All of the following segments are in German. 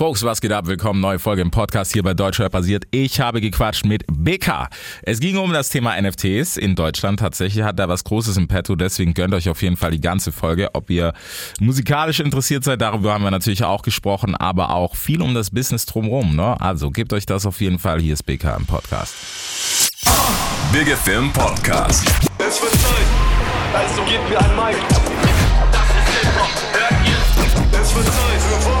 Folks, was geht ab? Willkommen, neue Folge im Podcast hier bei Deutschrap basiert. Ich habe gequatscht mit BK. Es ging um das Thema NFTs in Deutschland. Tatsächlich hat er was Großes im Petto, deswegen gönnt euch auf jeden Fall die ganze Folge. Ob ihr musikalisch interessiert seid, darüber haben wir natürlich auch gesprochen, aber auch viel um das Business drumherum. Ne? Also gebt euch das auf jeden Fall. Hier ist BK im Podcast. Big Film Podcast. Es wird Zeit, also gebt mir ein Mic. Das ist Hip-Hop, hört ihr? Es wird Zeit für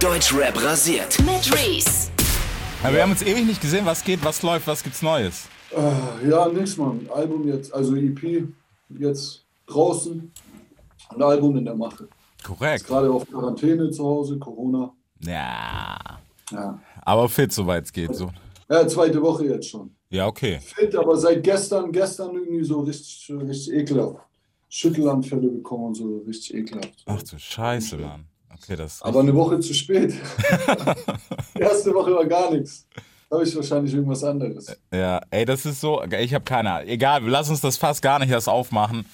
Deutschrap rasiert. mit Reese. Ja, wir haben uns ewig nicht gesehen. Was geht, was läuft, was gibt's Neues? Äh, ja, nix, Mann. Album jetzt, also EP jetzt draußen. Ein Album in der Mache. Korrekt. Gerade auf Quarantäne zu Hause, Corona. Ja. Ja. Aber fit, soweit es geht. So. ja, zweite Woche jetzt schon. Ja, okay. Fit, aber seit gestern, gestern irgendwie so richtig, richtig ekelhaft. Schüttelanfälle bekommen und so richtig ekelhaft. Ach du Scheiße, Mann. Okay, das. Aber eine Woche zu spät. Erste Woche war gar nichts. Da habe ich wahrscheinlich irgendwas anderes. Ja, ey, das ist so, ich habe keine Ahnung. Egal, lass uns das fast gar nicht erst aufmachen,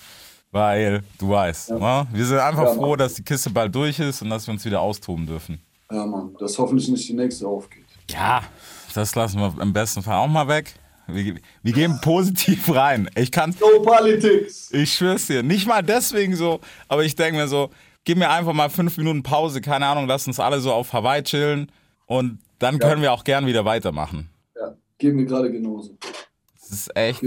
weil du weißt, ne? wir sind einfach Ja, froh, Mann. dass die Kiste bald durch ist und dass wir uns wieder austoben dürfen. Ja, Mann, dass hoffentlich nicht die nächste aufgeht. Ja, das lassen wir im besten Fall auch mal weg. Wir, wir gehen positiv rein. Ich kann, No Politics! ich schwör's dir, nicht mal deswegen so, aber ich denke mir so, gib mir einfach mal fünf Minuten Pause, keine Ahnung, lass uns alle so auf Hawaii chillen und dann können wir auch gern wieder weitermachen. Ja, geht mir gerade genauso. Das ist echt,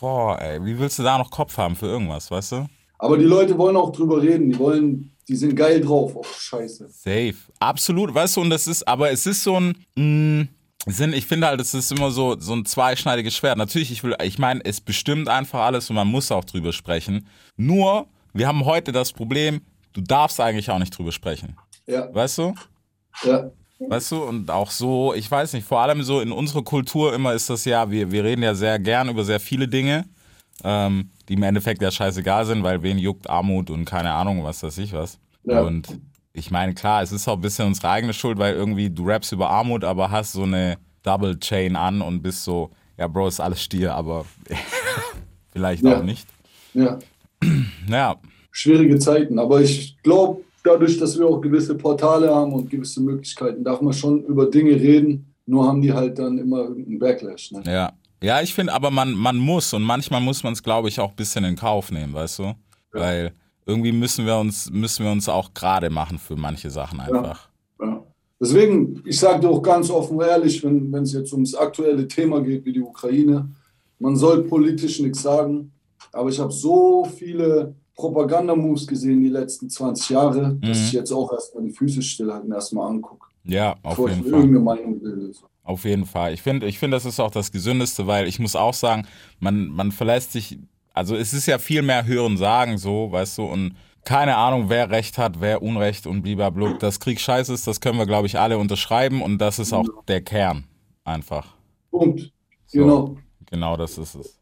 boah, ey, wie willst du da noch Kopf haben für irgendwas, weißt du? Aber die Leute wollen auch drüber reden. Die wollen, die sind geil drauf. Oh, scheiße. Safe. Absolut, weißt du, und das ist, aber es ist so ein, mh, Sinn, ich finde halt, es ist immer so, so ein zweischneidiges Schwert. Natürlich, ich will, ich meine, es bestimmt einfach alles und man muss auch drüber sprechen. Nur, wir haben heute das Problem, du darfst eigentlich auch nicht drüber sprechen. Ja, Weißt du? ja. Weißt du, und auch so, ich weiß nicht, vor allem so in unserer Kultur immer ist das ja, wir, wir reden ja sehr gern über sehr viele Dinge, ähm, die im Endeffekt ja scheißegal sind, weil wen juckt Armut und keine Ahnung, was weiß ich was. Ja. Und ich meine, klar, es ist auch ein bisschen unsere eigene Schuld, weil irgendwie du rappst über Armut, aber hast so eine Double Chain an und bist so, ja, Bro, ist alles Stier, aber vielleicht Ja. auch nicht. ja. Naja, Schwierige Zeiten. Aber ich glaube, dadurch, dass wir auch gewisse Portale haben und gewisse Möglichkeiten, darf man schon über Dinge reden. Nur haben die halt dann immer irgendeinen Backlash. Ne? ja. Ja, ich finde, aber man, man muss und manchmal muss man es, glaube ich, auch ein bisschen in Kauf nehmen, weißt du? Weil irgendwie müssen wir uns, müssen wir uns auch gerade machen für manche Sachen einfach. Ja. Deswegen, ich sage dir auch ganz offen und ehrlich, wenn wenn es jetzt ums aktuelle Thema geht wie die Ukraine, man soll politisch nichts sagen, aber ich habe so viele Propagandamoves gesehen die letzten 20 Jahre, dass Mhm. ich jetzt auch erstmal die Füße stillhalten, erstmal angucke, Ja, auf bevor ich jeden mir Fall. irgendeine Meinung bilde. Auf jeden Fall. Ich finde, ich finde, das ist auch das Gesündeste, weil ich muss auch sagen, man, man verlässt sich, also es ist ja viel mehr Hören sagen, so, weißt du, und keine Ahnung, wer Recht hat, wer Unrecht und blablabla. Das Krieg scheiße ist, das können wir, glaube ich, alle unterschreiben und das ist auch der Kern. Einfach. Punkt. So. Genau. Genau, das ist es.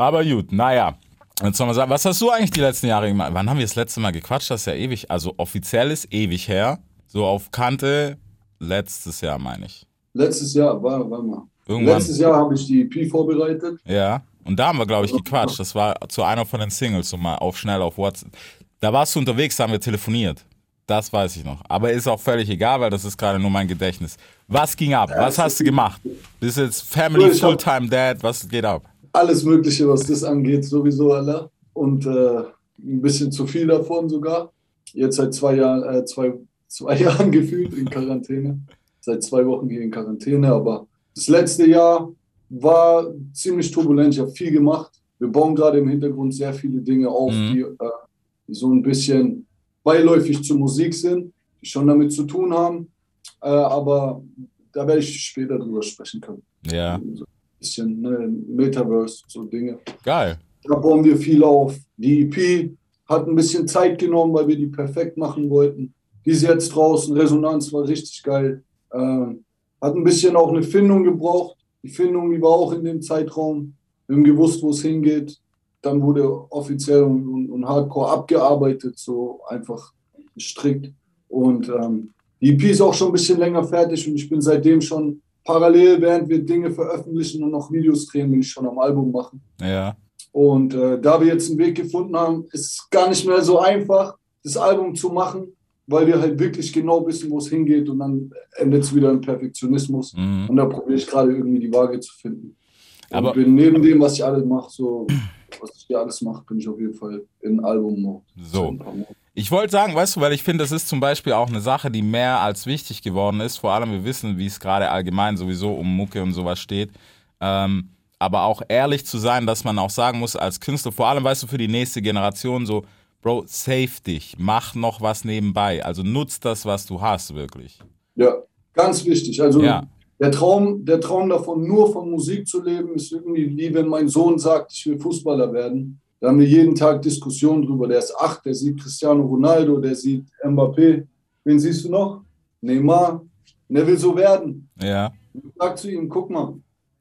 Aber gut, naja. Jetzt soll man sagen, was hast du eigentlich die letzten Jahre gemacht? Wann haben wir das letzte Mal gequatscht? Das ist ja ewig, also offiziell ist ewig her. So auf Kante letztes Jahr, meine ich. Letztes Jahr, war, war mal. Irgendwann. Letztes Jahr habe ich die EP vorbereitet. Ja, und da haben wir, glaube ich, gequatscht. Das war zu einer von den Singles, so mal auf schnell auf WhatsApp. Da warst du unterwegs, da haben wir telefoniert. Das weiß ich noch. Aber ist auch völlig egal, weil das ist gerade nur mein Gedächtnis. Was ging ab? Was hast du gemacht? Bist jetzt Family, Fulltime Dad? Was geht ab? Alles Mögliche, was das angeht, sowieso, Allah. Und äh, ein bisschen zu viel davon sogar. Jetzt seit zwei Jahren, äh, zwei, zwei Jahren gefühlt in Quarantäne. Seit zwei Wochen hier in Quarantäne. Aber das letzte Jahr war ziemlich turbulent. Ich habe viel gemacht. Wir bauen gerade im Hintergrund sehr viele Dinge auf, Mhm. die, äh, die so ein bisschen beiläufig zur Musik sind, die schon damit zu tun haben. Äh, aber da werde ich später drüber sprechen können. Ja, So ein bisschen ne, Metaverse, so Dinge. geil. Da bauen wir viel auf. Die EP hat ein bisschen Zeit genommen, weil wir die perfekt machen wollten. Die ist jetzt draußen. Resonanz war richtig geil. Ähm, hat ein bisschen auch eine Findung gebraucht. Die Findung, die war auch in dem Zeitraum. Wir haben gewusst, wo es hingeht. Dann wurde offiziell und, und, und hardcore abgearbeitet, so einfach strikt. Und ähm, die EP ist auch schon ein bisschen länger fertig und ich bin seitdem schon parallel, während wir Dinge veröffentlichen und noch Videos drehen, bin ich schon am Album machen. Ja, Und äh, da wir jetzt einen Weg gefunden haben, ist es gar nicht mehr so einfach, das Album zu machen, weil wir halt wirklich genau wissen, wo es hingeht und dann endet es wieder im Perfektionismus. Mhm. Und da probiere ich gerade irgendwie die Waage zu finden. Und Aber- bin neben dem, was ich alles mache, so, was ich hier alles mache, bin ich auf jeden Fall in Album-Mode. So. Ich wollte sagen, weißt du, weil ich finde, das ist zum Beispiel auch eine Sache, die mehr als wichtig geworden ist. Vor allem, wir wissen, wie es gerade allgemein sowieso um Mucke und sowas steht. Ähm, aber auch ehrlich zu sein, dass man auch sagen muss, als Künstler, vor allem, weißt du, für die nächste Generation so, Bro, save dich, mach noch was nebenbei. Also nutz das, was du hast, wirklich. Ja, ganz wichtig. Also Ja. Der, Traum, der Traum davon, nur von Musik zu leben, ist irgendwie wie wenn mein Sohn sagt, ich will Fußballer werden. Da haben wir jeden Tag Diskussionen drüber. Der ist acht, der sieht Cristiano Ronaldo, der sieht Mbappé. Wen siehst du noch? Neymar. Und der will so werden. Ja, Ich sag zu ihm, guck mal,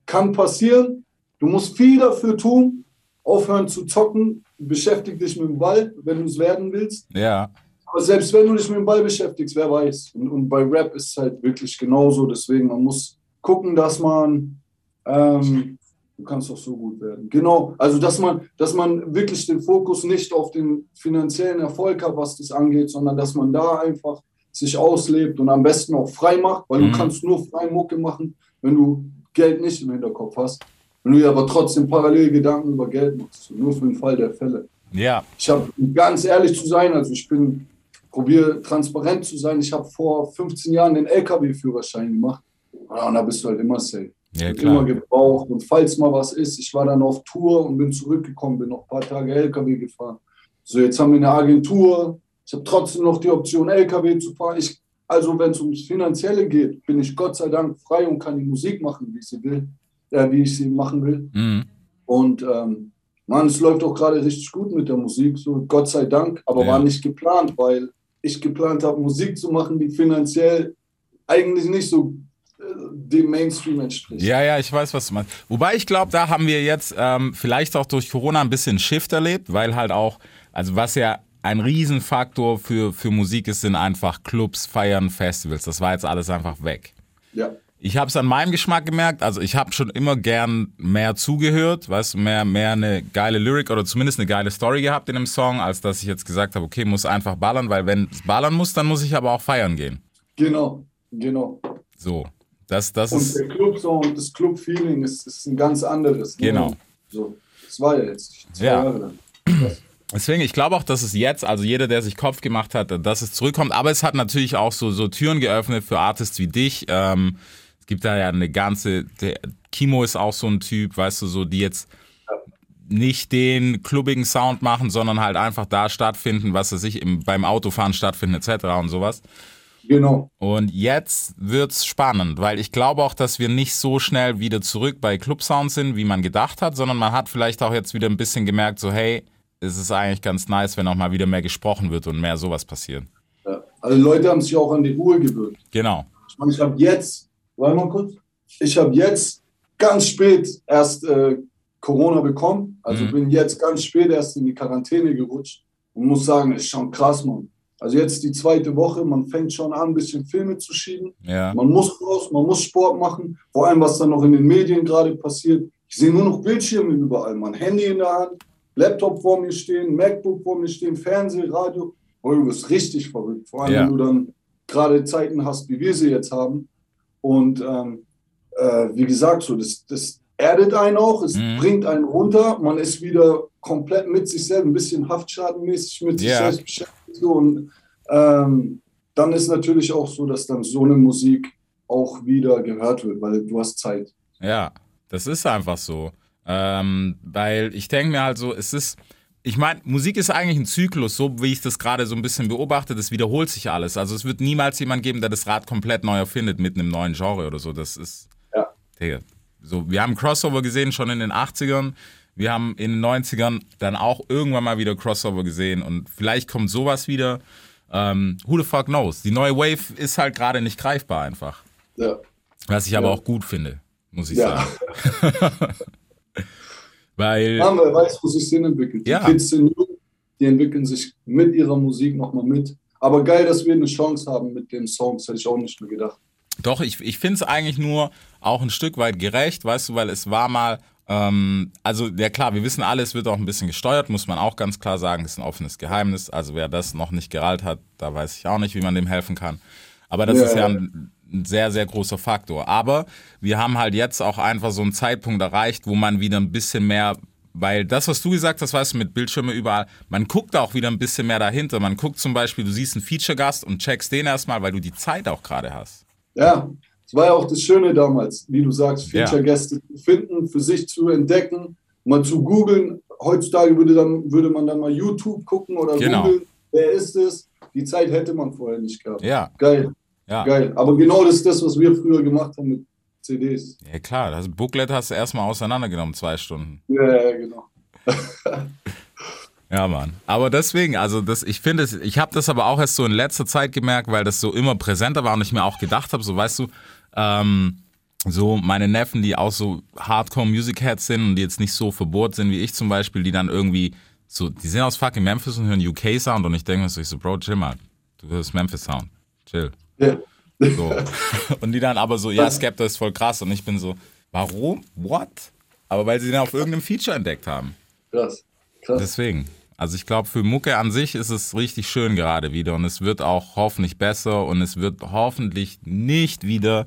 kann passieren. Du musst viel dafür tun. Aufhören zu zocken. Beschäftig dich mit dem Ball, wenn du es werden willst. ja, Aber selbst wenn du dich mit dem Ball beschäftigst, wer weiß. Und, und bei Rap ist es halt wirklich genauso. Deswegen, man muss gucken, dass man, ähm, du kannst doch so gut werden. Genau, also dass man, dass man wirklich den Fokus nicht auf den finanziellen Erfolg hat, was das angeht, sondern dass man da einfach sich auslebt und am besten auch frei macht, weil Mhm. du kannst nur frei Mucke machen, wenn du Geld nicht im Hinterkopf hast. Wenn du dir aber trotzdem parallel Gedanken über Geld machst, nur für den Fall der Fälle. ja, Ich habe, ganz ehrlich zu sein, also ich bin, probiere transparent zu sein. Ich habe vor 15 Jahren den LKW-Führerschein gemacht. Ja, und da bist du halt immer safe. ja Wird immer klar. gebraucht. Und falls mal was ist, ich war dann auf Tour und bin zurückgekommen, bin noch ein paar Tage LKW gefahren. So, jetzt haben wir eine Agentur. Ich habe trotzdem noch die Option, LKW zu fahren. Ich, also, wenn es ums Finanzielle geht, bin ich Gott sei Dank frei und kann die Musik machen, wie ich sie will, äh, wie ich sie machen will. Mhm. Und ähm, Mann, es läuft auch gerade richtig gut mit der Musik, so Gott sei Dank, aber Ja. war nicht geplant, weil ich geplant habe, Musik zu machen, die finanziell eigentlich nicht so äh, dem Mainstream entspricht. Ja, ja, ich weiß, was du meinst. Wobei ich glaube, da haben wir jetzt ähm, vielleicht auch durch Corona ein bisschen Shift erlebt, weil halt auch, also was ja ein Riesenfaktor für, für Musik ist, sind einfach Clubs, Feiern, Festivals. Das war jetzt alles einfach weg. Ja. Ich habe es an meinem Geschmack gemerkt. Also ich habe schon immer gern mehr zugehört, weißt du, mehr, mehr eine geile Lyric oder zumindest eine geile Story gehabt in einem Song, als dass ich jetzt gesagt habe, okay, muss einfach ballern, weil wenn es ballern muss, dann muss ich aber auch feiern gehen. Genau, genau. So, das, das Und ist, der Club-Sound, das Club-Feeling ist, ist ein ganz anderes. ne? Genau. So, das war ja jetzt zwei Ja. Jahre lang. Deswegen, ich glaube auch, dass es jetzt, also jeder, der sich Kopf gemacht hat, dass es zurückkommt. Aber es hat natürlich auch so, so Türen geöffnet für Artists wie dich. Ähm, gibt da ja eine ganze, der, Kimo ist auch so ein Typ, weißt du, so, die jetzt nicht den klubbigen Sound machen, sondern halt einfach da stattfinden, was weiß ich, im, beim Autofahren stattfinden etc. und sowas. Genau. Und jetzt wird's spannend, weil ich glaube auch, dass wir nicht so schnell wieder zurück bei Clubsound sind, wie man gedacht hat, sondern man hat vielleicht auch jetzt wieder ein bisschen gemerkt, so hey, es ist eigentlich ganz nice, wenn auch mal wieder mehr gesprochen wird und mehr sowas passiert. Ja. Also Leute haben sich auch an die Ruhe gewöhnt. Genau. Ich meine, ich habe jetzt, warte mal kurz, ich habe jetzt ganz spät erst äh, Corona bekommen. Also Mhm. bin jetzt ganz spät erst in die Quarantäne gerutscht und muss sagen, ist schon krass, Mann. Also jetzt die zweite Woche, man fängt schon an, ein bisschen Filme zu schieben. Ja. Man muss raus, man muss Sport machen. Vor allem, was dann noch in den Medien gerade passiert. Ich sehe nur noch Bildschirme überall. Mein Handy in der Hand, Laptop vor mir stehen, MacBook vor mir stehen, Fernseh, Radio. Oh, du wirst richtig verrückt. Vor allem, Ja. wenn du dann gerade Zeiten hast, wie wir sie jetzt haben. Und ähm, äh, wie gesagt, so, das, das erdet einen auch, es Mhm. bringt einen runter. Man ist wieder komplett mit sich selbst, ein bisschen haftschadenmäßig mit sich Ja. selbst beschäftigt. So, und ähm, dann ist natürlich auch so, dass dann so eine Musik auch wieder gehört wird, weil du hast Zeit. Ja, das ist einfach so. Ähm, weil ich denke mir halt so, es ist, ich meine, Musik ist eigentlich ein Zyklus, so wie ich das gerade so ein bisschen beobachte, das wiederholt sich alles. Also es wird niemals jemand geben, der das Rad komplett neu erfindet mit einem neuen Genre oder so. Das ist, Ja. Digga, so, wir haben Crossover gesehen schon in den 80ern. Wir haben in den 90ern dann auch irgendwann mal wieder Crossover gesehen und vielleicht kommt sowas wieder. Ähm, who the fuck knows? Die neue Wave ist halt gerade nicht greifbar einfach. Ja. Was ich aber Ja. auch gut finde, muss ich Ja. sagen. Weil, Ja, wer weiß, wo sich hin entwickelt. Die Ja. Kids sind jung, die entwickeln sich mit ihrer Musik nochmal mit. Aber geil, dass wir eine Chance haben mit den Songs, hätte ich auch nicht mehr gedacht. doch, ich, ich finde es eigentlich nur auch ein Stück weit gerecht, weißt du, weil es war mal, Ähm, also, ja klar, wir wissen alle, es wird auch ein bisschen gesteuert, muss man auch ganz klar sagen, ist ein offenes Geheimnis. Also wer das noch nicht gerallt hat, da weiß ich auch nicht, wie man dem helfen kann. Aber das Ja, ist ja ja. ein, ein sehr, sehr großer Faktor. Aber wir haben halt jetzt auch einfach so einen Zeitpunkt erreicht, wo man wieder ein bisschen mehr, weil das, was du gesagt hast, weißt du, mit Bildschirme überall, man guckt auch wieder ein bisschen mehr dahinter. Man guckt zum Beispiel, du siehst einen Feature-Gast und checkst den erstmal, weil du die Zeit auch gerade hast. Ja, das war ja auch das Schöne damals, wie du sagst, Ja. Feature-Gäste zu finden, für sich zu entdecken, mal zu googeln. Heutzutage würde, dann, würde man dann mal YouTube gucken oder Genau. googeln, wer ist es? Die Zeit hätte man vorher nicht gehabt. Ja, Geil, ja. geil. Aber genau das ist das, was wir früher gemacht haben mit CDs. Ja klar, das Booklet hast du erstmal auseinandergenommen, zwei Stunden. Ja, ja, genau. Ja, Mann. Aber deswegen, also das, ich finde es, ich habe das aber auch erst so in letzter Zeit gemerkt, weil das so immer präsenter war und ich mir auch gedacht habe, so weißt du, ähm, so meine Neffen, die auch so Hardcore-Music-Heads sind und die jetzt nicht so verbohrt sind wie ich zum Beispiel, die dann irgendwie so, die sind aus fucking Memphis und hören UK-Sound und ich denke mir so, ich so, Bro, chill mal, du hörst Memphis-Sound, chill. Ja. So. Und die dann aber so, ja, Skepta ist voll krass und ich bin so, warum? What? Aber weil sie den auf irgendeinem Feature entdeckt haben. Krass, krass. Deswegen. Also ich glaube, für Mucke an sich ist es richtig schön gerade wieder und es wird auch hoffentlich besser und es wird hoffentlich nicht wieder,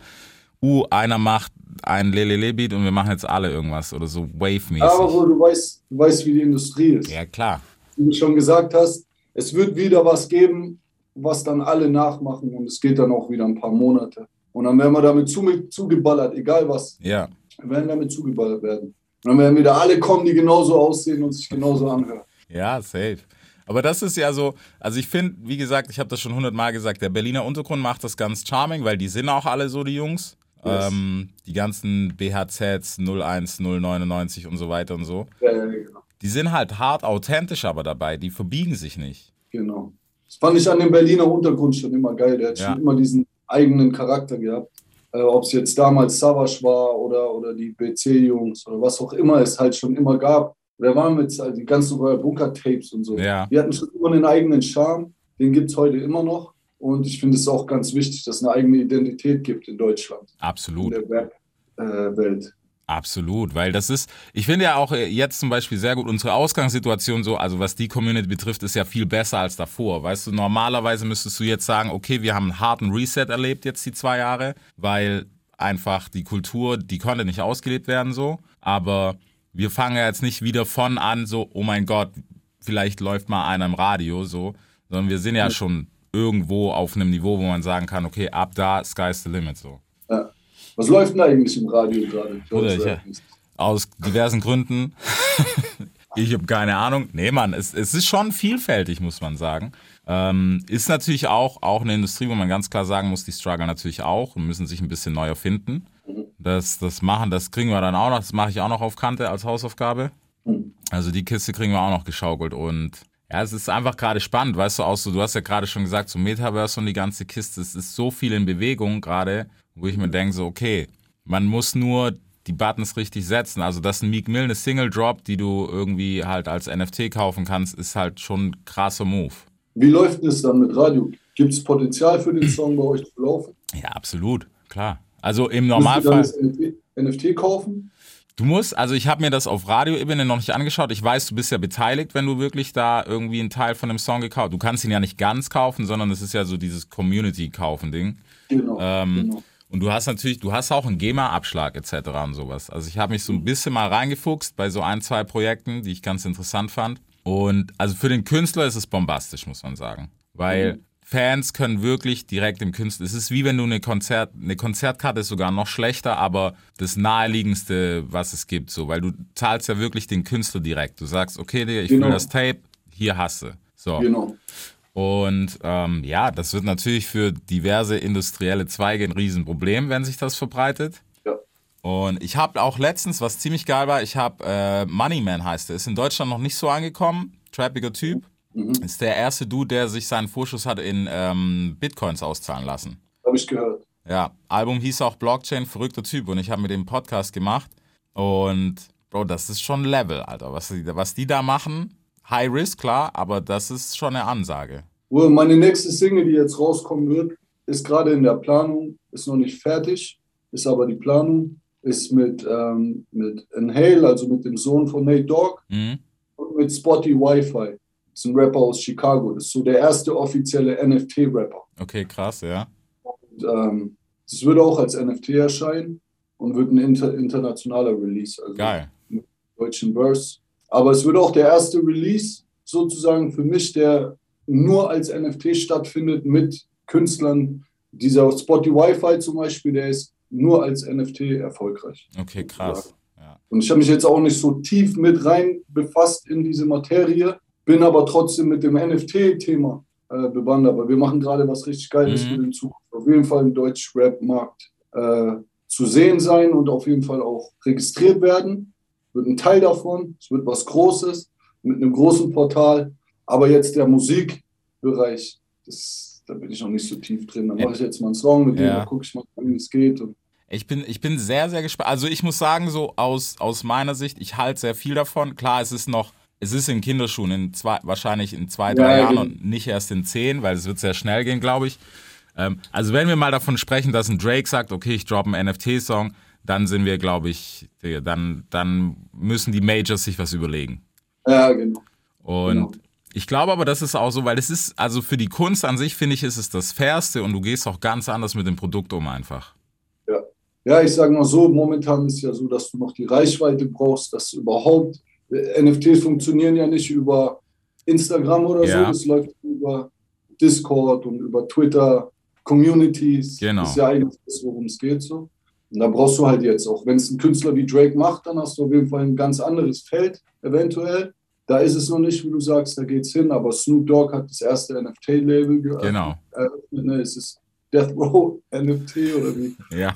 uh, einer macht ein Lelele-Beat und wir machen jetzt alle irgendwas oder so Wave-mäßig. Aber so, du weißt, du weißt, wie die Industrie ist. Ja, klar. Wie du schon gesagt hast, es wird wieder was geben, was dann alle nachmachen und es geht dann auch wieder ein paar Monate. Und dann werden wir damit zu, zugeballert, egal was, Ja. wir werden damit zugeballert werden. Und dann werden wieder alle kommen, die genauso aussehen und sich genauso anhören. Ja, safe. Aber das ist ja so, also ich finde, wie gesagt, ich habe das schon hundertmal gesagt, der Berliner Untergrund macht das ganz charming, weil die sind auch alle so, die Jungs. Yes. Ähm, die ganzen BHZs 01, 099 und so weiter und so. Ja, ja, genau. Die sind halt hart authentisch aber dabei, die verbiegen sich nicht. genau. Das fand ich an dem Berliner Untergrund schon immer geil. Der hat Ja. schon immer diesen eigenen Charakter gehabt. Äh, Ob es jetzt damals Savage war oder, oder die BC-Jungs oder was auch immer es halt schon immer gab. Da waren mit halt die ganzen Royal Bunker-Tapes und so. Ja. Die hatten schon immer einen eigenen Charme. Den gibt es heute immer noch. Und ich finde es auch ganz wichtig, dass es eine eigene Identität gibt in Deutschland, in Absolut. der Rap-Welt. Absolut, weil das ist, ich finde ja auch äh, jetzt zum Beispiel sehr gut, unsere Ausgangssituation so, also was die Community betrifft, ist ja viel besser als davor. Weißt du, normalerweise müsstest du jetzt sagen, okay, wir haben einen harten Reset erlebt jetzt die zwei Jahre, weil einfach die Kultur, die konnte nicht ausgelebt werden so, aber wir fangen ja jetzt nicht wieder von an, so, oh mein Gott, vielleicht läuft mal einer im Radio so, sondern wir sind ja schon irgendwo auf einem Niveau, wo man sagen kann, okay, ab da, sky's the limit so. Ja. Was läuft denn eigentlich im Radio gerade? Bruder, ich- Aus diversen Gründen. ich habe keine Ahnung. Nee, Mann, es, es ist schon vielfältig, muss man sagen. Ähm, ist natürlich auch, auch eine Industrie, wo man ganz klar sagen muss, die strugglen natürlich auch und müssen sich ein bisschen neu erfinden. Das, das machen, das kriegen wir dann auch noch, das mache ich auch noch auf Kante als Hausaufgabe. Also die Kiste kriegen wir auch noch geschaukelt und ja, es ist einfach gerade spannend, weißt du, auch so, du hast ja gerade schon gesagt, so Metaverse und die ganze Kiste, es ist so viel in Bewegung gerade, wo ich mir denke, so, okay, man muss nur die Buttons richtig setzen. Also, dass ein Meek Mill eine Single droppt, die du irgendwie halt als NFT kaufen kannst, ist halt schon ein krasser Move. Wie läuft es dann mit Radio? Gibt es Potenzial für den Song bei euch zu laufen? Ja, absolut, klar. Also im Müsst ihr dann Normalfall. das NFT, NFT kaufen? Du musst, also ich habe mir das auf Radioebene noch nicht angeschaut. Ich weiß, du bist ja beteiligt, wenn du wirklich da irgendwie einen Teil von dem Song gekauft. Du kannst ihn ja nicht ganz kaufen, sondern es ist ja so dieses Community-Kaufen-Ding. Genau. Ähm, genau. Und du hast natürlich, du hast auch einen GEMA-Abschlag etc. und sowas. Also ich habe mich so ein bisschen mal reingefuchst bei so ein, zwei Projekten, die ich ganz interessant fand. Und also für den Künstler ist es bombastisch, muss man sagen. Weil Fans können wirklich direkt dem Künstler, es ist wie wenn du eine Konzert, eine Konzertkarte ist sogar noch schlechter, aber das naheliegendste, was es gibt, so, weil du zahlst ja wirklich den Künstler direkt. Du sagst, okay, ich Genau. will das Tape, hier hast du. So. genau. Und ähm, ja, das wird natürlich für diverse industrielle Zweige ein Riesenproblem, wenn sich das verbreitet. Ja. Und ich habe auch letztens, was ziemlich geil war, ich habe äh, Moneyman heißt er, ist in Deutschland noch nicht so angekommen, trappiger Typ. Ist der erste Dude, der sich seinen Vorschuss hat in ähm, Bitcoins auszahlen lassen. Habe ich gehört. Ja, Album hieß auch Blockchain, verrückter Typ. Und ich habe mit dem Podcast gemacht. Und Bro, das ist schon Level, Alter. Was die, was die da machen, High Risk, klar, aber das ist schon eine Ansage. Well, meine nächste Single, die jetzt rauskommen wird, ist gerade in der Planung, ist noch nicht fertig, ist aber die Planung. ist mit, ähm, mit Inhale, also mit dem Sohn von Nate Dogg Mhm. und mit Spotty Wi-Fi. Das ist ein Rapper aus Chicago. Das ist so der erste offizielle NFT-Rapper. Okay, krass, ja. Und, ähm, das würde auch als NFT erscheinen und wird ein inter internationaler Release, also Geil. deutschen Verse. Aber es wird auch der erste Release sozusagen für mich, der nur als NFT stattfindet mit Künstlern. Dieser Spotty Wi-Fi zum Beispiel, der ist nur als NFT erfolgreich. Okay, krass. Ja. Und ich habe mich jetzt auch nicht so tief mit rein befasst in diese Materie, bin aber trotzdem mit dem NFT-Thema äh, bewandert, weil wir machen gerade was richtig Geiles Mhm. für den Zukunft. Auf jeden Fall im Deutsch-Rap-Markt äh, zu sehen sein und auf jeden Fall auch registriert werden. Wird ein Teil davon. Es wird was Großes mit einem großen Portal. Aber jetzt der Musikbereich, das, da bin ich noch nicht so tief drin. Da mache ich jetzt mal einen Song mit dem, Ja. da gucke ich mal, wie es geht. Ich bin, ich bin sehr, sehr gespannt. Also ich muss sagen, so aus, aus meiner Sicht, ich halte sehr viel davon. Klar, es ist noch, es ist in Kinderschuhen, in zwei, wahrscheinlich in zwei, drei Ja, Jahren genau. und nicht erst in zehn, weil es wird sehr schnell gehen, glaube ich. Ähm, also wenn wir mal davon sprechen, dass ein Drake sagt, okay, ich droppe einen NFT-Song, dann sind wir, glaube ich, dann, dann müssen die Majors sich was überlegen. ja, genau. Und Genau. ich glaube aber, das ist auch so, weil es ist, also für die Kunst an sich, finde ich, ist es das Fairste und du gehst auch ganz anders mit dem Produkt um einfach. Ja, ich sage mal so, momentan ist ja so, dass du noch die Reichweite brauchst, dass überhaupt äh, NFTs funktionieren ja nicht über Instagram oder Ja. so, das läuft über Discord und über Twitter, Communities. Genau. Das ist ja eigentlich das, worum es geht so. Und da brauchst du halt jetzt auch, wenn es ein Künstler wie Drake macht, dann hast du auf jeden Fall ein ganz anderes Feld, eventuell. Da ist es noch nicht, wie du sagst, da geht's hin, aber Snoop Dogg hat das erste NFT-Label geöffnet. Genau. eröffnet, ne? Es ist Death Row NFT oder wie Ja.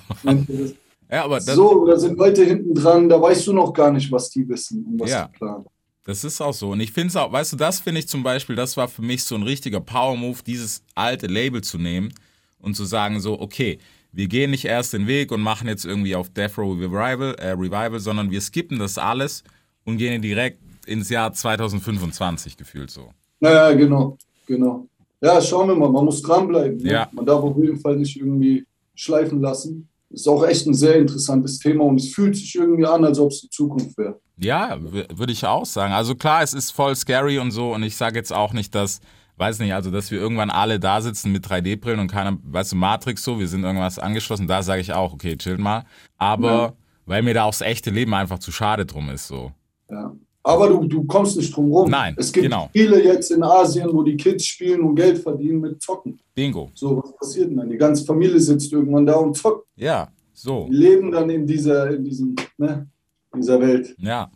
Ja, aber das, so, da sind Leute hinten dran, da weißt du noch gar nicht, was die wissen und was Ja. die planen. Das ist auch so. Und ich finde es auch, weißt du, das finde ich zum Beispiel, das war für mich so ein richtiger Power-Move, dieses alte Label zu nehmen und zu sagen, so, okay, wir gehen nicht erst den Weg und machen jetzt irgendwie auf Death Row Revival, äh, Revival sondern wir skippen das alles und gehen direkt ins Jahr 2025 gefühlt so. Naja, genau, genau. Ja, schauen wir mal, man muss dranbleiben. Ne? Ja. Man darf auf jeden Fall nicht irgendwie schleifen lassen. Ist auch echt ein sehr interessantes Thema und es fühlt sich irgendwie an, als ob es die Zukunft wäre. Ja, würde ich auch sagen. Also klar, es ist voll scary und so und ich sage jetzt auch nicht, dass, weiß nicht, also dass wir irgendwann alle da sitzen mit 3D-Brillen und keiner, weißt du, Matrix so, wir sind irgendwas angeschlossen, da sage ich auch, okay, chill mal. Aber Ja. weil mir da auch das echte Leben einfach zu schade drum ist, so. Ja. Aber du, du kommst nicht drum rum. Nein, es gibt genau. viele jetzt in Asien, wo die Kids spielen und Geld verdienen mit Zocken. Bingo. So, was passiert denn dann? Die ganze Familie sitzt irgendwann da und zockt. Ja, so. Die leben dann in dieser, in diesem, ne, dieser Welt. Ja.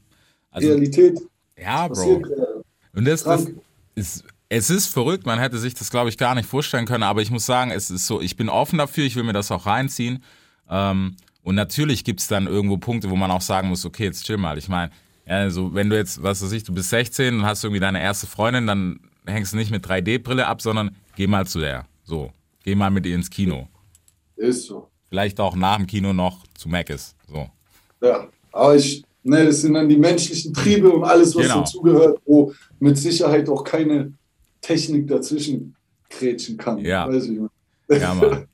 Also, Realität ja, passiert Bro. gerade. Und das, das ist, es ist verrückt, man hätte sich das, glaube ich, gar nicht vorstellen können, aber ich muss sagen, es ist so, ich bin offen dafür, ich will mir das auch reinziehen. Ähm, und natürlich gibt es dann irgendwo Punkte, wo man auch sagen muss, okay, jetzt chill mal. Ich meine, also wenn du jetzt, was weiß ich, du bist 16 und hast irgendwie deine erste Freundin, dann hängst du nicht mit 3D-Brille ab, sondern geh mal zu der. So, geh mal mit ihr ins Kino. Ist so. Vielleicht auch nach dem Kino noch zu Mc's. So. Ja. Aber ich, ne, das sind dann die menschlichen Triebe und alles, was Genau. dazugehört, wo mit Sicherheit auch keine Technik dazwischen krätschen kann. Ja. Weiß ich nicht. Ja, Mann.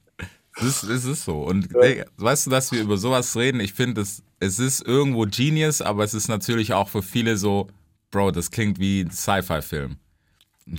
Es ist, es ist so. Und Digga, weißt du, dass wir über sowas reden? Ich finde, es, es ist irgendwo Genius, aber es ist natürlich auch für viele so, Bro, das klingt wie ein Sci-Fi-Film.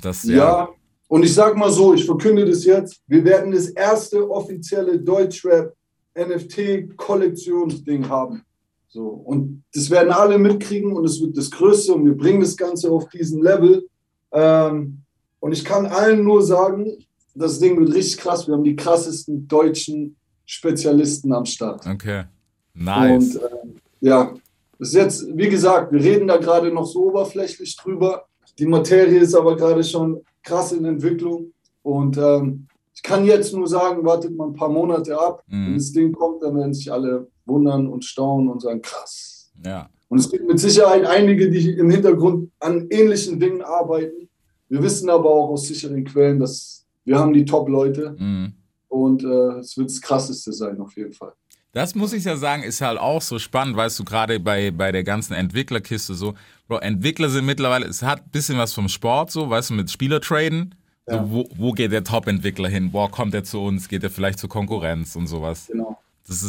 Das, Ja. ja. und ich sag mal so, ich verkünde das jetzt, wir werden das erste offizielle Deutschrap NFT-Kollektionsding haben. So, und das werden alle mitkriegen und es wird das Größte und wir bringen das Ganze auf diesen Level. Ähm, und ich kann allen nur sagen, das Ding wird richtig krass. Wir haben die krassesten deutschen Spezialisten am Start. Okay. Nice. Und ähm, ja, das ist jetzt, wie gesagt, wir reden da gerade noch so oberflächlich drüber. Die Materie ist aber gerade schon krass in Entwicklung. Und ähm, ich kann jetzt nur sagen, wartet mal ein paar Monate ab. Mhm. Wenn das Ding kommt, dann werden sich alle wundern und staunen und sagen, krass. ja. Und es gibt mit Sicherheit einige, die im Hintergrund an ähnlichen Dingen arbeiten. Wir wissen aber auch aus sicheren Quellen, dass wir haben die Top-Leute Mhm. und äh, es wird das Krasseste sein auf jeden Fall. Das muss ich ja sagen, ist halt auch so spannend, weißt du, gerade bei, bei der ganzen Entwicklerkiste so. Bro, Entwickler sind mittlerweile, es hat ein bisschen was vom Sport so, weißt du, mit Spielertraden. So, Ja. wo, wo geht der Top-Entwickler hin? Boah, kommt er zu uns? Geht er vielleicht zur Konkurrenz und sowas? Genau.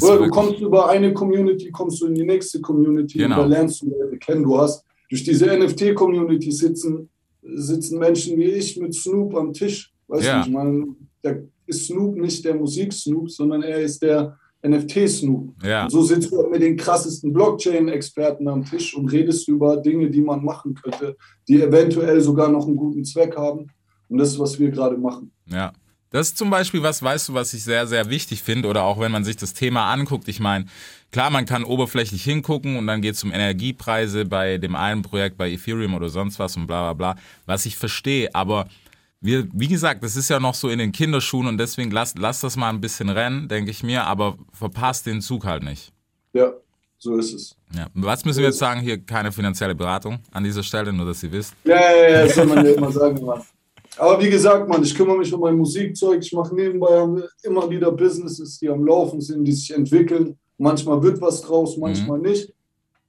Oder du kommst über eine Community, kommst du in die nächste Community Genau. und da lernst du Leute kennen. Du hast durch diese NFT-Community sitzen, sitzen Menschen wie ich mit Snoop am Tisch. Weißt Ja. du, ich meine, da ist Snoop nicht der Musik-Snoop, sondern er ist der NFT-Snoop. Ja. So sitzt du mit den krassesten Blockchain-Experten am Tisch und redest über Dinge, die man machen könnte, die eventuell sogar noch einen guten Zweck haben. Und das ist, was wir gerade machen. Ja. Das ist zum Beispiel was, weißt du, was ich sehr, sehr wichtig finde, oder auch wenn man sich das Thema anguckt. Ich meine, klar, man kann oberflächlich hingucken und dann geht es um Energiepreise bei dem einen Projekt, bei Ethereum oder sonst was und bla bla bla, was ich verstehe. Aber wir, wie gesagt, das ist ja noch so in den Kinderschuhen und deswegen lass, lass das mal ein bisschen rennen, denke ich mir, aber verpasst den Zug halt nicht. Ja, so ist es. Ja. Was müssen wir jetzt sagen? Hier keine finanzielle Beratung an dieser Stelle, nur dass ihr wisst. Ja, ja, ja, das soll man ja immer sagen, Mann. Aber wie gesagt, Mann, ich kümmere mich um mein Musikzeug. Ich mache nebenbei immer wieder Businesses, die am Laufen sind, die sich entwickeln. Manchmal wird was draus, manchmal nicht.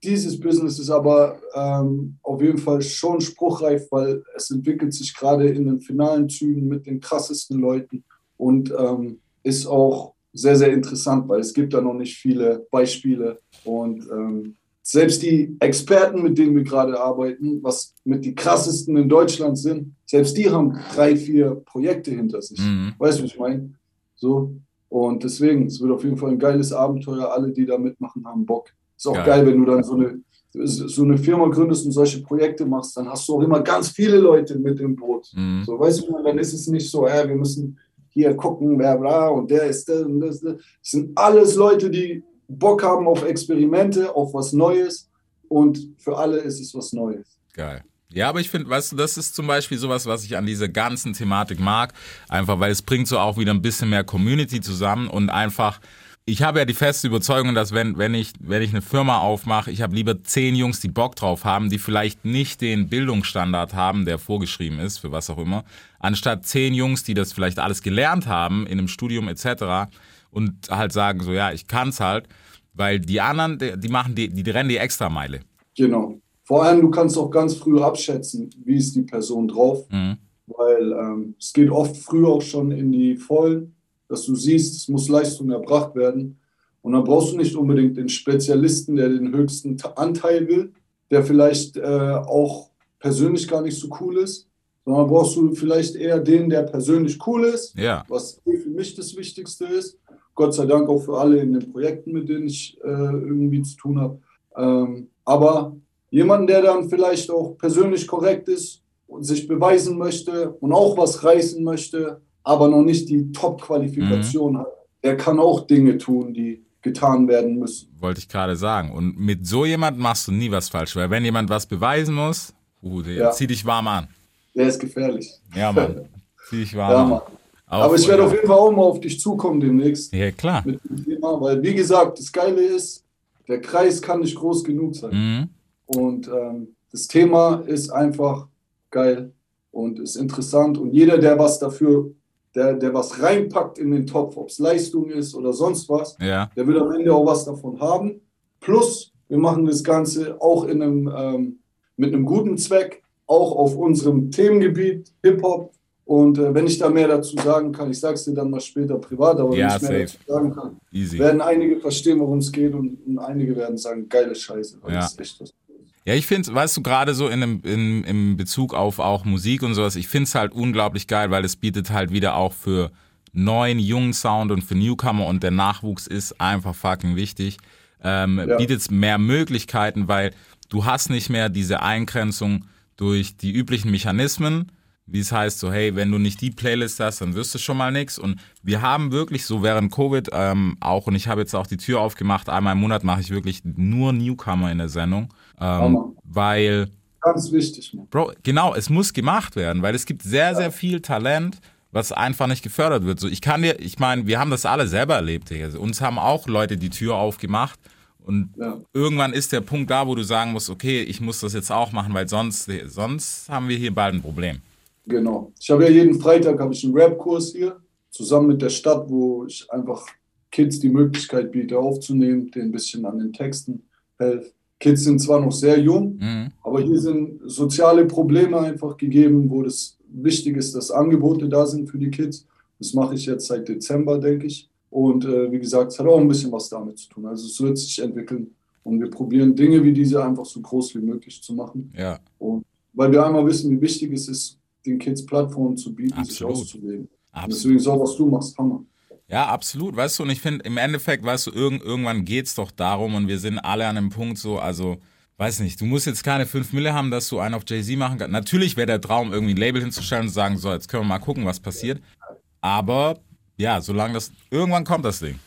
Dieses Business ist aber ähm, auf jeden Fall schon spruchreif, weil es entwickelt sich gerade in den finalen Zügen mit den krassesten Leuten und ähm, ist auch sehr, sehr interessant, weil es gibt da noch nicht viele Beispiele und ähm, selbst die Experten, mit denen wir gerade arbeiten, was mit die krassesten in Deutschland sind, selbst die haben drei, vier Projekte hinter sich. Mhm. Weißt du, was ich meine? So. Und deswegen, es wird auf jeden Fall ein geiles Abenteuer. Alle, die da mitmachen, haben Bock. Ist auch Geil. geil, wenn du dann so eine, so eine Firma gründest und solche Projekte machst, dann hast du auch immer ganz viele Leute mit im Boot. Mhm. So, weißt du, dann ist es nicht so, ja, wir müssen hier gucken, wer bla und der ist das und das. das. Sind alles Leute, die Bock haben auf Experimente, auf was Neues und für alle ist es was Neues. Geil. Ja, aber ich finde, weißt du, das ist zum Beispiel sowas, was ich an dieser ganzen Thematik mag. Einfach, weil es bringt so auch wieder ein bisschen mehr Community zusammen und einfach, ich habe ja die feste Überzeugung, dass wenn, wenn ich, wenn ich eine Firma aufmache, ich habe lieber zehn Jungs, die Bock drauf haben, die vielleicht nicht den Bildungsstandard haben, der vorgeschrieben ist, für was auch immer, anstatt zehn Jungs, die das vielleicht alles gelernt haben in einem Studium etc. und halt sagen so, ja, ich kann's halt, weil die anderen, die, die machen die, die rennen die Extrameile. Genau. Vor allem, du kannst auch ganz früh abschätzen, wie ist die Person drauf, Mhm. weil ähm, es geht oft früh auch schon in die Vollen, dass du siehst, es muss Leistung erbracht werden. Und dann brauchst du nicht unbedingt den Spezialisten, der den höchsten Anteil will, der vielleicht äh, auch persönlich gar nicht so cool ist, sondern brauchst du vielleicht eher den, der persönlich cool ist, Ja. was für mich das Wichtigste ist. Gott sei Dank auch für alle in den Projekten, mit denen ich äh, irgendwie zu tun habe. Ähm, aber jemanden, der dann vielleicht auch persönlich korrekt ist und sich beweisen möchte und auch was reißen möchte, aber noch nicht die Top-Qualifikation hat, der kann auch Dinge tun, die getan werden müssen. Wollte ich gerade sagen. Und mit so jemand machst du nie was falsch, weil wenn jemand was beweisen muss, uh, der, Ja. zieh dich warm an. Der ist gefährlich. Ja, Mann. zieh dich warm Ja, an. Auch- Aber ich werde auf jeden Fall auch mal auf dich zukommen demnächst Ja, klar. mit dem Thema, weil wie gesagt, das Geile ist, der Kreis kann nicht groß genug sein. Mhm. Und ähm, das Thema ist einfach geil und ist interessant. Und jeder, der was dafür, der, der was reinpackt in den Topf, ob es Leistung ist oder sonst was, Ja, der wird am Ende auch was davon haben. Plus, wir machen das Ganze auch in einem, ähm, mit einem guten Zweck, auch auf unserem Themengebiet Hip-Hop. Und äh, wenn ich da mehr dazu sagen kann, ich sage es dir dann mal später privat, aber Ja, wenn ich mehr safe. dazu sagen kann, easy. werden einige verstehen, worum es geht und, und einige werden sagen, geile Scheiße. weil Ja. Ja, ich finde, weißt du, gerade so in, in, im Bezug auf auch Musik und sowas, ich finde es halt unglaublich geil, weil es bietet halt wieder auch für neuen, jungen Sound und für Newcomer und der Nachwuchs ist einfach fucking wichtig. Ähm, Ja. Bietet mehr Möglichkeiten, weil du hast nicht mehr diese Eingrenzung durch die üblichen Mechanismen, wie es heißt, so hey, wenn du nicht die Playlist hast, dann wirst du schon mal nix. Und wir haben wirklich so während Covid ähm, auch, und ich habe jetzt auch die Tür aufgemacht, einmal im Monat mache ich wirklich nur Newcomer in der Sendung. Ähm, Hammer. weil, Ganz wichtig, Mann. Bro, genau, es muss gemacht werden, weil es gibt sehr, sehr viel Talent, was einfach nicht gefördert wird. So, ich kann dir, ich meine, wir haben das alle selber erlebt. Digga. Uns haben auch Leute die Tür aufgemacht und Ja. irgendwann ist der Punkt da, wo du sagen musst, okay, ich muss das jetzt auch machen, weil sonst, sonst haben wir hier bald ein Problem. Genau. Ich habe ja jeden Freitag habe ich einen Rap-Kurs hier, zusammen mit der Stadt, wo ich einfach Kids die Möglichkeit biete, aufzunehmen, denen ein bisschen an den Texten helfe. Kids sind zwar noch sehr jung, Mhm. aber hier sind soziale Probleme einfach gegeben, wo das wichtig ist, dass Angebote da sind für die Kids. Das mache ich jetzt seit Dezember, denke ich. Und äh, wie gesagt, es hat auch ein bisschen was damit zu tun. Also es wird sich entwickeln und wir probieren Dinge wie diese einfach so groß wie möglich zu machen. Ja. Und weil wir einmal wissen, wie wichtig es ist, den Kids Plattformen zu bieten, sich Absolut. auszuleben. Und Absolut. deswegen so, was du machst, Hammer. Ja, absolut. Weißt du, und ich finde, im Endeffekt, weißt du, irgend, irgendwann geht's doch darum und wir sind alle an einem Punkt so, also, weiß nicht, du musst jetzt keine 5 Mille haben, dass du einen auf Jay-Z machen kannst. Natürlich wäre der Traum, irgendwie ein Label hinzustellen und zu sagen, so, jetzt können wir mal gucken, was passiert. Aber, ja, solange das, irgendwann kommt das Ding.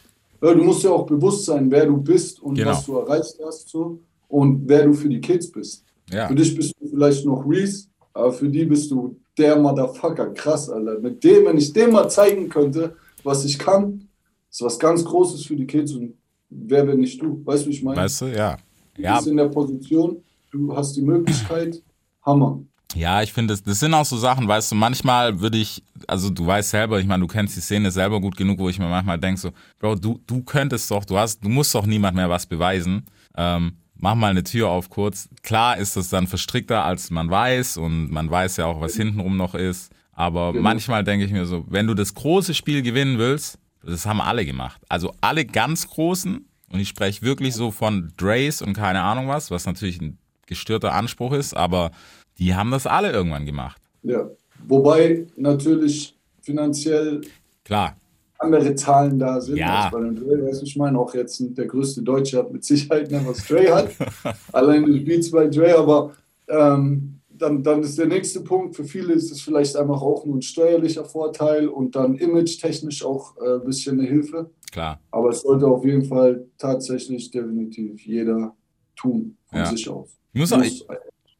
Ja, du musst ja auch bewusst sein, wer du bist und Genau. was du erreicht hast so, und wer du für die Kids bist. Ja, Für dich bist du vielleicht noch Reese, aber für die bist du der Motherfucker. Krass, Alter. Mit dem, wenn ich dem mal zeigen könnte, was ich kann, ist was ganz Großes für die Kids und wer wenn nicht du? Weißt du, wie ich meine? weißt du, ja. du Ja, bist in der Position, du hast die Möglichkeit, Hammer. Ja, ich finde, das, das sind auch so Sachen, weißt du, manchmal würde ich, also du weißt selber, ich meine, du kennst die Szene selber gut genug, wo ich mir manchmal denke, so, Bro, du, du könntest doch, du hast, du musst doch niemand mehr was beweisen. Ähm, mach mal eine Tür auf kurz. Klar ist das dann verstrickter, als man weiß und man weiß ja auch, was hintenrum noch ist. Aber Genau. manchmal denke ich mir so, wenn du das große Spiel gewinnen willst, das haben alle gemacht. Also alle ganz großen, und ich spreche wirklich so von Drays und keine Ahnung was, was natürlich ein gestörter Anspruch ist, aber die haben das alle irgendwann gemacht. Ja. Wobei natürlich finanziell Klar. Andere Zahlen da sind Ja. als bei dem Dre. Weißt du, ich meine, auch jetzt der größte Deutsche hat mit Sicherheit nicht, was Dre hat. Allein die Beats bei Dre, aber ähm, dann, dann ist der nächste Punkt, für viele ist es vielleicht einfach auch nur ein steuerlicher Vorteil und dann image-technisch auch äh, ein bisschen eine Hilfe. Klar. Aber es sollte auf jeden Fall tatsächlich definitiv jeder tun von Ja. sich aus. Ich muss auch, ich,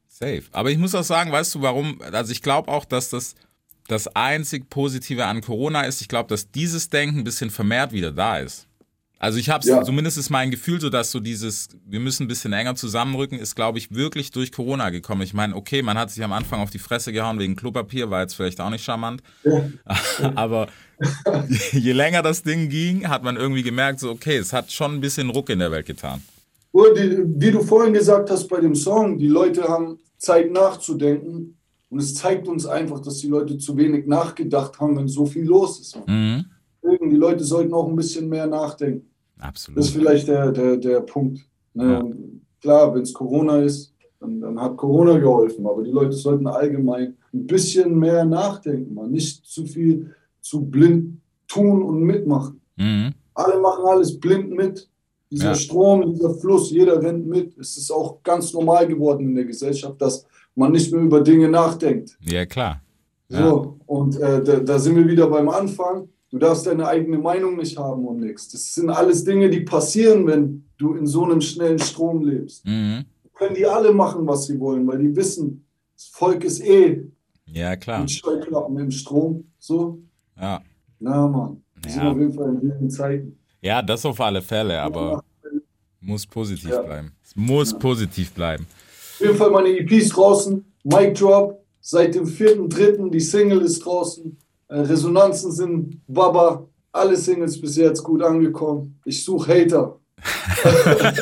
safe. Aber ich muss auch sagen, weißt du warum? Also ich glaube auch, dass das das einzig Positive an Corona ist. Ich glaube, dass dieses Denken ein bisschen vermehrt wieder da ist. Also ich habe es, Ja. zumindest ist mein Gefühl so, dass so dieses, wir müssen ein bisschen enger zusammenrücken, ist, glaube ich, wirklich durch Corona gekommen. Ich meine, okay, man hat sich am Anfang auf die Fresse gehauen wegen Klopapier, war jetzt vielleicht auch nicht charmant. Aber je länger das Ding ging, hat man irgendwie gemerkt, so, okay, es hat schon ein bisschen Ruck in der Welt getan. Wie du vorhin gesagt hast bei dem Song, die Leute haben Zeit nachzudenken und es zeigt uns einfach, dass die Leute zu wenig nachgedacht haben, wenn so viel los ist. Mhm. Die Leute sollten auch ein bisschen mehr nachdenken. Das ist Absolut. vielleicht der, der, der Punkt. Ne? Ja. Klar, wenn es Corona ist, dann, dann hat Corona geholfen, aber die Leute sollten allgemein ein bisschen mehr nachdenken, man. nicht zu viel zu blind tun und mitmachen. Mhm. Alle machen alles blind mit. Dieser Ja. Strom, dieser Fluss, jeder rennt mit. Es ist auch ganz normal geworden in der Gesellschaft, dass man nicht mehr über Dinge nachdenkt. Ja, klar. So, und äh, da, da sind wir wieder beim Anfang. Du darfst deine eigene Meinung nicht haben und nichts. Das sind alles Dinge, die passieren, wenn du in so einem schnellen Strom lebst. Mhm. Können die alle machen, was sie wollen, weil die wissen, das Volk ist eh Ja, klar. mit Scheuklappen im Strom. So, Ja. na Mann, wir sind Ja. auf jeden Fall in wilden Zeiten. ja, das auf alle Fälle, aber muss positiv Ja. bleiben. Es muss positiv bleiben. Auf jeden Fall meine EPs draußen. Mic Drop. Seit dem 4.3. Die Single ist draußen. Äh, Resonanzen sind Baba. Alle Singles bis jetzt gut angekommen. Ich suche Hater.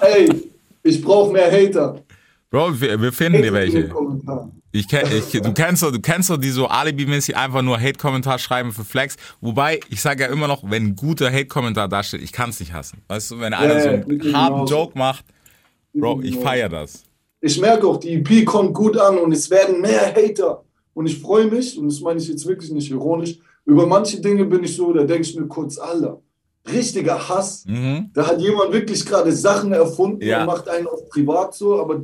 Ey, ich brauche mehr Hater. Bro, wir, wir finden dir welche. Ich, kenn, ich, du kennst doch, du kennst doch die so alibimäßig einfach nur Hate-Kommentar schreiben für Flex. Wobei, ich sage ja immer noch, wenn ein guter Hate-Kommentar da steht, ich kann es nicht hassen. Weißt du, wenn einer Ja, so einen harten. Joke macht, Bro, ich feiere das. Ich merke auch, die EP kommt gut an und es werden mehr Hater. Und ich freue mich, und das meine ich jetzt wirklich nicht ironisch, über manche Dinge bin ich so, da denke ich mir kurz, Alter, richtiger Hass. Mhm. Da hat jemand wirklich gerade Sachen erfunden Ja. und macht einen auf privat so, aber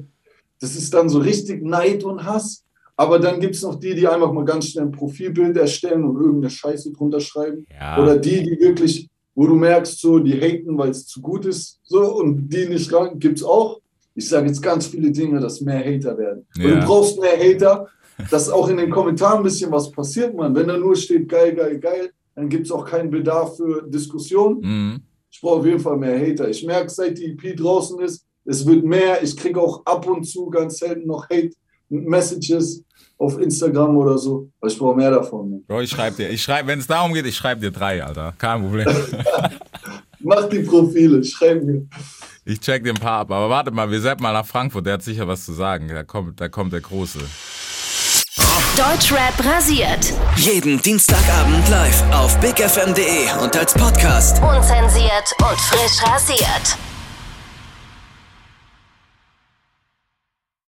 das ist dann so richtig Neid und Hass. Aber dann gibt es noch die, die einfach mal ganz schnell ein Profilbild erstellen und irgendeine Scheiße drunter schreiben. Ja. Oder die, die wirklich, wo du merkst, so, die haten, weil es zu gut ist, so, und die nicht ran, gibt es auch. Ich sage jetzt ganz viele Dinge, dass mehr Hater werden. Und Ja. du brauchst mehr Hater, dass auch in den Kommentaren ein bisschen was passiert, Mann. Wenn da nur steht, geil, geil, geil, dann gibt es auch keinen Bedarf für Diskussion. Mhm. Ich brauche auf jeden Fall mehr Hater. Ich merke, seit die EP draußen ist, es wird mehr. Ich kriege auch ab und zu ganz selten noch Hate-Messages auf Instagram oder so. Aber ich brauche mehr davon. Mann. Bro, ich schreibe dir, ich schreibe, wenn es darum geht, ich schreibe dir drei, Alter. Kein Problem. Mach die Profile, schreib mir. Ich check dir ein paar ab. Aber warte mal, wir setzen mal nach Frankfurt, der hat sicher was zu sagen. Da kommt, da kommt der Große. Deutschrap rasiert. Jeden Dienstagabend live auf bigfm.de und als Podcast. Unzensiert und frisch rasiert.